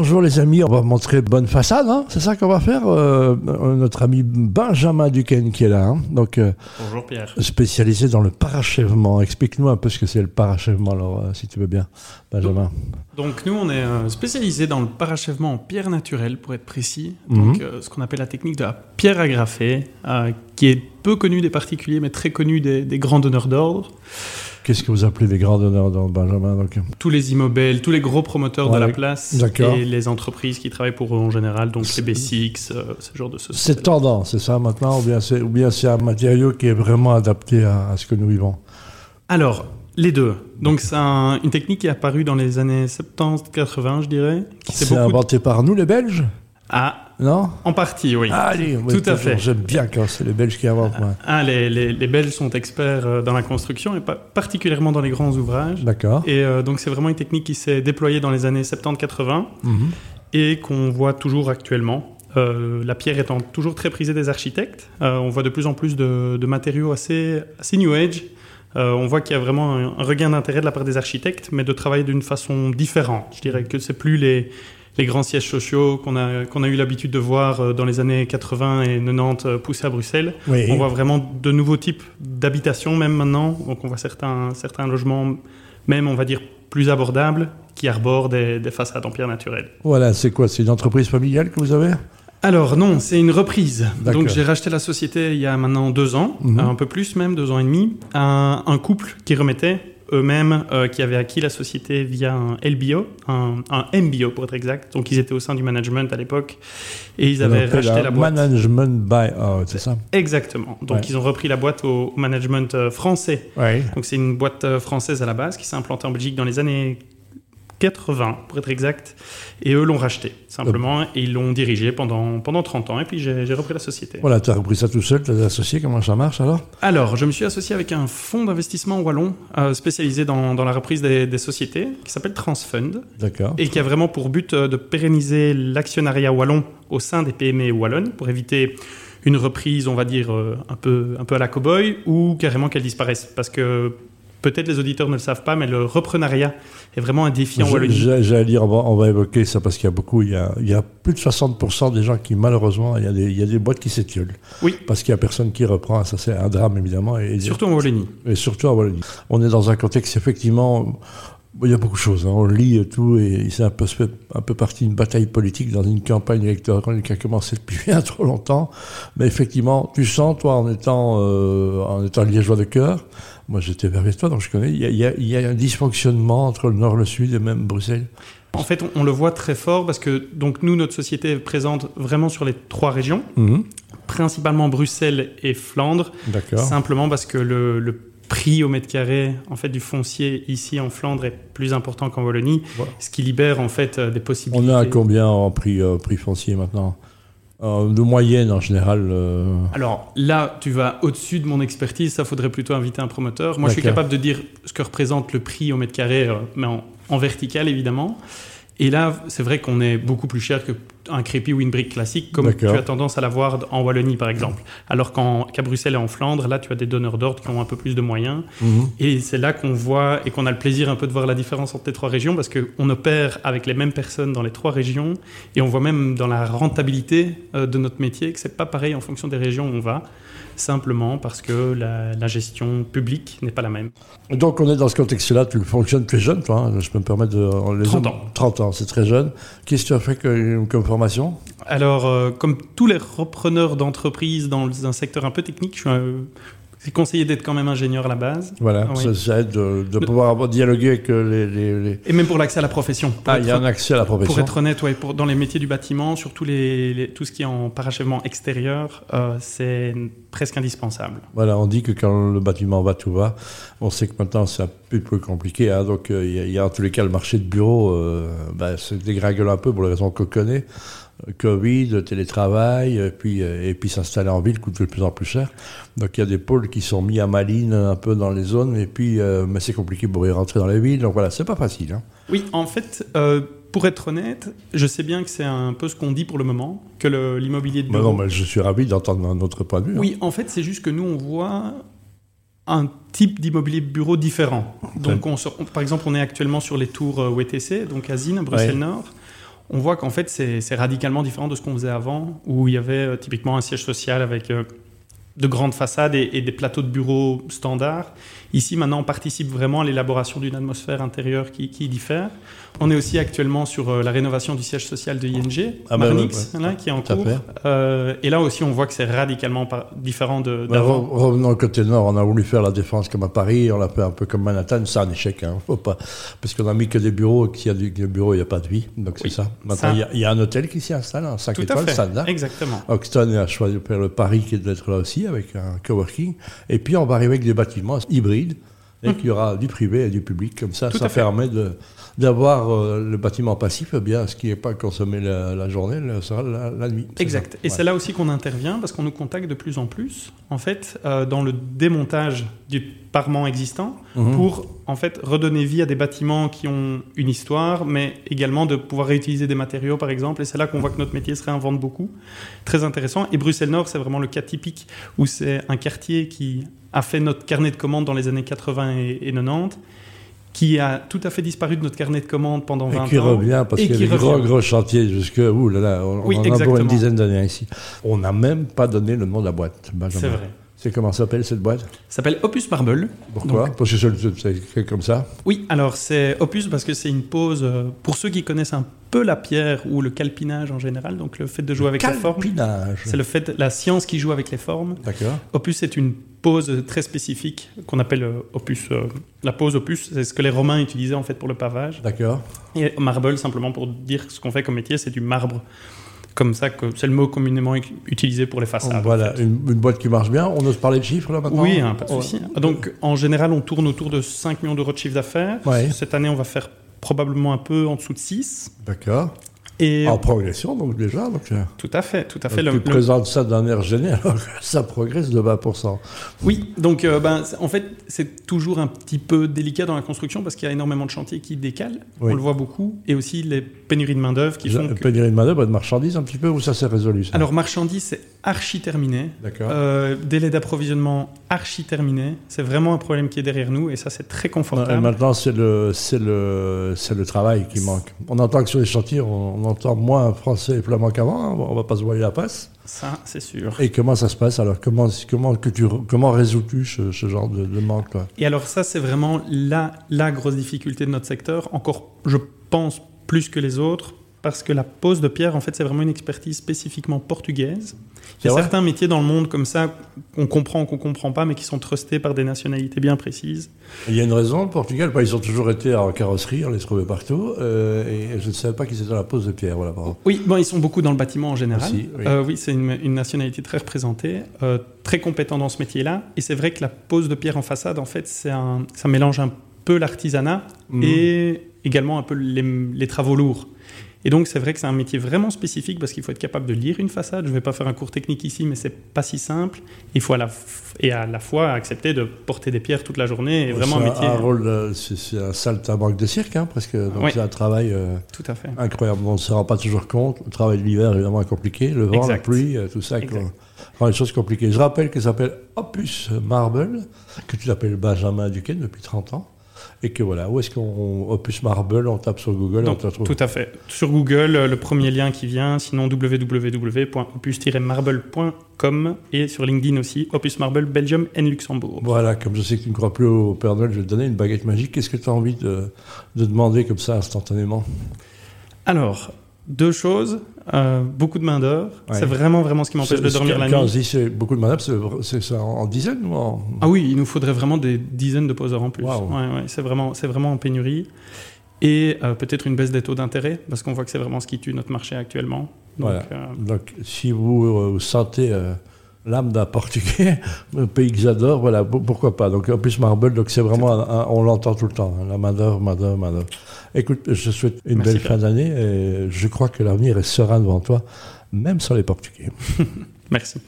Bonjour les amis, on va montrer bonne façade, hein c'est ça qu'on va faire. Euh, notre ami Benjamin Duquesne qui est là, hein donc euh, Bonjour Pierre. spécialisé dans le parachèvement. Explique-nous un peu ce que c'est le parachèvement, alors euh, si tu veux bien, Benjamin. Donc nous, on est euh, spécialisé dans le parachèvement en pierre naturelle, pour être précis. Mhm. Donc euh, ce qu'on appelle la technique de la pierre agrafée, euh, qui est peu connue des particuliers, mais très connue des, des grands donneurs d'ordre. Qu'est-ce que vous appelez les grands donneurs dans Benjamin donc Tous les immeubles, tous les gros promoteurs de la place et les entreprises qui travaillent pour eux en général, donc les B6, euh, ce genre de C'est sociétés. tendance, c'est ça maintenant, ou bien c'est, c'est un matériau qui est vraiment adapté à, à ce que nous vivons Alors, les deux. Donc c'est un- une technique qui est apparue dans les années 70-80, je dirais. C'est inventé par nous les Belges Ah, Non en partie, oui. Allez, oui, Tout à fait. J'aime bien quand c'est les Belges qui inventent. moi. Ah, les, les- les Belges sont experts euh, dans la construction et pas particulièrement dans les grands ouvrages. D'accord. Et euh, donc c'est vraiment une technique qui s'est déployée dans les années 70-80 Mhm. et qu'on voit toujours actuellement. Euh, la pierre étant toujours très prisée des architectes, Euh, on voit de plus en plus de, de matériaux assez, assez new age. Euh, on voit qu'il y a vraiment un, un regain d'intérêt de la part des architectes, mais de travailler d'une façon différente. Je dirais que c'est plus les, les grands sièges sociaux qu'on a, qu'on a eu l'habitude de voir euh, dans les années 80 et 90 euh, poussés à Bruxelles. Oui. On voit vraiment de nouveaux types d'habitations même maintenant. Donc on voit certains, certains logements, même on va dire plus abordables, qui arborent des, des façades en pierre naturelle. Voilà, c'est quoi? C'est une entreprise familiale que vous avez? Alors non, c'est une reprise. Donc j'ai racheté la société il y a maintenant deux ans, Mhm. un peu plus même, deux ans et demi, à un couple qui remettait eux-mêmes, euh, qui avaient acquis la société via un LBO, un, un MBO pour être exact. Donc ils étaient au sein du management à l'époque et ils avaient appelle racheté la boîte. Management buy-out, c'est ça? Exactement. Donc Ouais. ils ont repris la boîte au management euh, français. Donc c'est une boîte euh, française à la base qui s'est implantée en Belgique dans les années 80 pour être exact et eux l'ont racheté simplement et ils l'ont dirigé pendant, pendant 30 ans et puis j'ai repris la société. Voilà, tu as repris ça tout seul, tu as associé, comment ça marche alors? Alors je me suis associé avec un fonds d'investissement wallon euh, spécialisé dans, dans la reprise des, des sociétés qui s'appelle Transfund D'accord. et qui a vraiment pour but euh, de pérenniser l'actionnariat wallon au sein des PME wallonnes pour éviter une reprise, on va dire, euh, un peu, un peu à la cow-boy ou carrément qu'elle disparaisse. Parce que peut-être les auditeurs ne le savent pas, mais le reprenariat est vraiment un défi en Wallonie. J'allais dire, on va, évoquer ça parce qu'il y a beaucoup, il y a, il y a plus de 60% des gens qui, malheureusement, il y a des, il y a des boîtes qui s'étiolent. Oui. Parce qu'il y a personne qui reprend, ça c'est un drame évidemment. Et, Surtout en Wallonie. et surtout en Wallonie. On est dans un contexte, effectivement, il y a beaucoup de choses. hein. On lit et tout, et c'est un peu, un peu partie d'une bataille politique dans une campagne électorale qui a commencé depuis bien trop longtemps. Mais effectivement, tu sens, toi, en étant, euh, en étant liégeois de cœur, moi j'étais vers toi, donc je connais, il y, a, il y a- il y a un dysfonctionnement entre le nord, le sud et même Bruxelles. En fait, on, on le voit très fort parce que donc nous, notre société est présente vraiment sur les trois régions, Mhm. principalement Bruxelles et Flandre, D'accord. simplement parce que le, le prix au mètre carré en fait du foncier ici en Flandre est plus important qu'en Wallonie, Voilà. ce qui libère en fait euh, des possibilités. On à combien en prix, euh, prix foncier maintenant? Euh, De moyenne en général. euh, Alors là, tu vas au-dessus de mon expertise, ça faudrait plutôt inviter un promoteur. Moi, je suis capable de dire ce que représente le prix au mètre carré, euh, mais en, en vertical évidemment. Et là, c'est vrai qu'on est beaucoup plus cher qu'un crépi ou une brique classique, comme tu as tendance à l'avoir en Wallonie par exemple. Alors qu'en- qu'à Bruxelles et en Flandre, là, tu as des donneurs d'ordre qui ont un peu plus de moyens. mhm. Et c'est là qu'on voit et qu'on a le plaisir un peu de voir la différence entre les trois régions parce qu'on opère avec les mêmes personnes dans les trois régions et on voit même dans la rentabilité euh, de notre métier que c'est pas pareil en fonction des régions où on va, simplement parce que la, la gestion publique n'est pas la même. Donc on est dans ce contexte-là, tu fonctionnes très jeune, toi, hein, je peux me permettre de... les 30 hommes- ans. 30 ans, c'est très jeune. Qu'est-ce que tu as fait que- comme formation Alors, euh, comme tous les repreneurs d'entreprises dans un secteur un peu technique, je suis un- c'est conseillé d'être quand même ingénieur à la base. Voilà, Ah oui. ça, ça aide de, de pouvoir dialoguer avec euh, les... les- les- Et même pour l'accès à la profession. Pour Ah, il y a un accès à la Pour profession. être honnête, ouais, pour, dans les métiers du bâtiment, surtout les, les- tout ce qui est en parachèvement extérieur, euh, c'est presque indispensable. Voilà, on dit que quand le bâtiment va, tout va. On sait que maintenant c'est un peu plus compliqué. hein, donc euh, il y, a- il y a en tous les cas le marché de bureau, euh, ben, se dégringole un peu pour les raisons qu'on connaît. Euh, Covid, télétravail, et puis, euh, et puis s'installer en ville coûte de plus en plus cher. Donc il y a des pôles qui sont mis à maline un peu dans les zones, et puis euh, mais c'est compliqué pour y rentrer dans les villes. Donc voilà, c'est pas facile. hein. Oui, en fait, pour être honnête, je sais bien que c'est un peu ce qu'on dit pour le moment, que l'immobilier de Mais bureau... non, mais je suis ravi d'entendre un autre point de vue. hein. Oui, en fait, c'est juste que nous, on voit un type d'immobilier bureau différent. Donc, on sort- on- par exemple, on est actuellement sur les tours euh, WTC, donc à Zine, Bruxelles-Nord. on voit qu'en fait, c'est radicalement différent de ce qu'on faisait avant, où il y avait euh, typiquement un siège social avec euh, de grandes façades et, des plateaux de bureaux standards. Ici, maintenant, on participe vraiment à l'élaboration d'une atmosphère intérieure qui, diffère. On est aussi actuellement sur euh, la rénovation du siège social de ING, ah ben Marnix, qui est en cours. Euh, et là aussi, on voit que c'est radicalement différent de, d'avant. revenons au côté nord, on a voulu faire la défense comme à Paris, on l'a fait un peu comme Manhattan, c'est un échec, hein, faut pas, parce qu'on a mis que des bureaux, et qu'il y a des bureaux, il n'y a pas de vie, donc c'est ça. Maintenant, il y, a un hôtel qui s'y installe, un 5 étoiles, standard. Exactement. Oxton a choisi de faire le Paris qui doit être là aussi, avec un coworking, et puis on va arriver avec des bâtiments hybrides, et qu'il y aura du privé et du public. Comme ça, ça permet d'avoir euh, le bâtiment passif, eh bien, ce qui n'est pas consommé la, journée, le sera la, nuit. Exact. Et c'est là aussi qu'on intervient parce qu'on nous contacte de plus en plus, en fait, euh, dans le démontage du parement existant mhm. pour, en fait, redonner vie à des bâtiments qui ont une histoire, mais également de pouvoir réutiliser des matériaux, par exemple. Et c'est là qu'on voit que notre métier se réinvente beaucoup. Très intéressant. Et Bruxelles Nord, c'est vraiment le cas typique où c'est un quartier qui a fait notre carnet de commandes dans les années 80 et, 90 qui a tout à fait disparu de notre carnet de commandes pendant 20 ans. Et qui revient, parce qu'il y a des gros, gros chantiers jusque, ouh là là, on, en a pour une dizaine d'années ici. On n'a même pas donné le nom de la boîte, C'est vrai. C'est comment s'appelle cette boîte? Ça s'appelle Opus Marble. Pourquoi? Parce que c'est comme ça? Oui, alors c'est Opus parce que c'est une pose, euh, pour ceux qui connaissent un peu la pierre ou le calpinage en général, donc le fait de jouer avec les formes. C'est le fait, la science qui joue avec les formes. D'accord. Opus est une pose très spécifique qu'on appelle euh, Opus. Euh, la pose Opus, c'est ce que les Romains utilisaient en fait pour le pavage. D'accord. Et Marble, simplement pour dire ce qu'on fait comme métier, c'est du marbre comme ça que c'est le mot communément utilisé pour les façades. Voilà, une, boîte qui marche bien. On ose parler de chiffres là maintenant Oui, hein, pas de souci. Donc en général, on tourne autour de 5 millions d'euros de chiffre d'affaires. Cette année, on va faire probablement un peu en dessous de 6. D'accord en progression, donc déjà. Donc, euh, tout à fait, tout à fait. Tu le, présentes ça d'un air général, ça progresse de 20%. Oui, donc euh, ben, en fait, c'est toujours un petit peu délicat dans la construction parce qu'il y a énormément de chantiers qui décalent, on le voit beaucoup, et aussi les pénuries de main-d'œuvre qui font. Pénurie de main-d'œuvre et de marchandises un petit peu, ou ça s'est résolu ça? Alors, marchandises, c'est archi terminé. D'accord. Euh, délai d'approvisionnement archi terminé. C'est vraiment un problème qui est derrière nous, et ça, c'est très confortable. maintenant, c'est le, le, le travail qui manque. On entend que sur les chantiers, on entend moins français et flamand qu'avant, hein. on va pas se voiler la passe. Ça, c'est sûr. Et comment ça se passe alors? Comment, comment, que tu, comment résous-tu ce, genre de, manque Et alors ça, c'est vraiment la, la grosse difficulté de notre secteur, encore, je pense, plus que les autres, parce que la pose de pierre, en fait, c'est vraiment une expertise spécifiquement portugaise. Il y a certains métiers dans le monde comme ça qu'on comprend ou qu'on comprend pas, mais qui sont trustés par des nationalités bien précises. Il y a une raison, le Portugal, ils ont toujours été en carrosserie, on les trouvait partout, euh, et je ne savais pas qu'ils étaient dans la pose de pierre. Voilà, oui, bon, ils sont beaucoup dans le bâtiment en général. oui, euh, c'est une, nationalité très représentée, euh, très compétent dans ce métier-là, et c'est vrai que la pose de pierre en façade, en fait, c'est un, ça mélange un peu l'artisanat mhm. et également un peu les travaux lourds. Et donc, c'est vrai que c'est un métier vraiment spécifique parce qu'il faut être capable de lire une façade. Je ne vais pas faire un cours technique ici, mais c'est pas si simple. Il faut à la, et à la fois accepter de porter des pierres toute la journée. Et vraiment un métier. Un rôle, c'est un saltimbanque de cirque, hein, presque. Donc, c'est un travail euh, tout à fait. incroyable. On ne se rend pas toujours compte. Le travail de l'hiver, évidemment, est compliqué. Le vent, la pluie, euh, tout ça, rend les choses compliquées. Je rappelle qu'il s'appelle Opus Marble, que tu l'appelles Benjamin Duquesne depuis 30 ans. Et que voilà, où est-ce qu'on Opus Marble, on tape sur Google, on te Tout à fait. Sur Google, le premier lien qui vient, sinon www.opus-marble.com et sur LinkedIn aussi, Opus Marble Belgium et Luxembourg. Voilà, comme je sais que tu ne crois plus au Père Noël, je vais te donner une baguette magique. Qu'est-ce que tu as envie de, de demander comme ça instantanément? Alors, deux choses. Euh, beaucoup de main-d'œuvre. C'est vraiment, vraiment ce qui m'empêche de dormir la nuit. Quand c'est beaucoup de main-d'œuvre, c'est ça en dizaines ou en... Ah oui, il nous faudrait vraiment des dizaines de poseurs en plus. Ouais, ouais, c'est vraiment, vraiment en pénurie. Et euh, peut-être une baisse des taux d'intérêt, parce qu'on voit que c'est vraiment ce qui tue notre marché actuellement. Donc, voilà. Euh, Donc si vous, vous sentez l'âme d'un Portugais, un pays que j'adore, voilà, pourquoi pas. Donc en plus Marble, donc c'est vraiment, on l'entend tout le temps, hein, la main d'œuvre, main d'œuvre, main d'œuvre. Écoute, je souhaite une belle fin d'année et je crois que l'avenir est serein devant toi, même sans les Portugais. Merci.